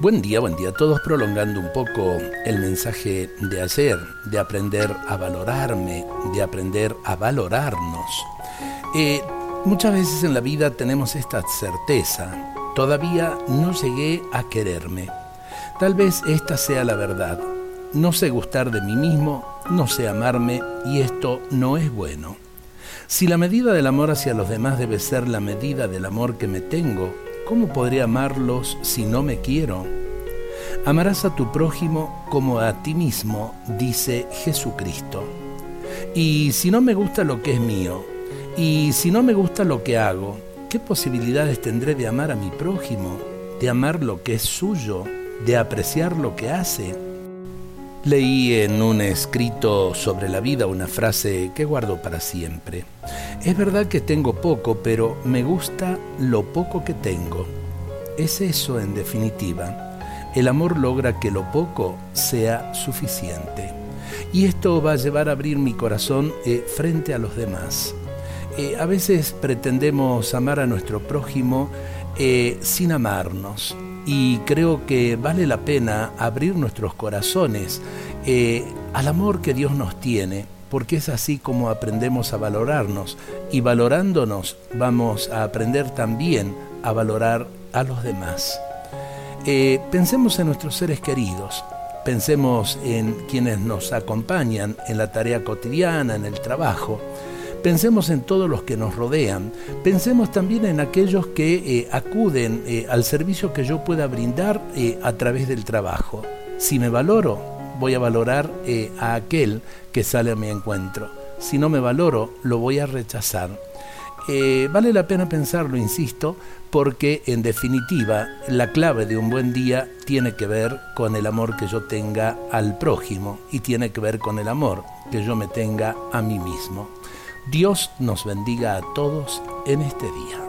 Buen día, buen día a todos, prolongando un poco el mensaje de ayer, de aprender a valorarme, de aprender a valorarnos. Eh, muchas veces en la vida tenemos esta certeza, todavía no llegué a quererme. Tal vez esta sea la verdad. No sé gustar de mí mismo, no sé amarme y esto no es bueno. Si la medida del amor hacia los demás debe ser la medida del amor que me tengo, ¿cómo podría amarlos si no me quiero? Amarás a tu prójimo como a ti mismo, dice Jesucristo. Y si no me gusta lo que es mío, y si no me gusta lo que hago, ¿qué posibilidades tendré de amar a mi prójimo, de amar lo que es suyo, de apreciar lo que hace? Leí en un escrito sobre la vida una frase que guardo para siempre. Es verdad que tengo poco, pero me gusta lo poco que tengo. Es eso en definitiva. El amor logra que lo poco sea suficiente. Y esto va a llevar a abrir mi corazón eh, frente a los demás. Eh, a veces pretendemos amar a nuestro prójimo eh, sin amarnos, y creo que vale la pena abrir nuestros corazones al amor que Dios nos tiene, porque es así como aprendemos a valorarnos y valorándonos vamos a aprender también a valorar a los demás. Eh, pensemos en nuestros seres queridos, pensemos en quienes nos acompañan en la tarea cotidiana, en el trabajo, Pensemos en todos los que nos rodean. Pensemos también en aquellos que eh, acuden eh, al servicio que yo pueda brindar a través del trabajo. Si me valoro, voy a valorar eh, a aquel que sale a mi encuentro. Si no me valoro, lo voy a rechazar. Eh, vale la pena pensarlo, insisto, porque en definitiva la clave de un buen día tiene que ver con el amor que yo tenga al prójimo y tiene que ver con el amor que yo me tenga a mí mismo. Dios nos bendiga a todos en este día.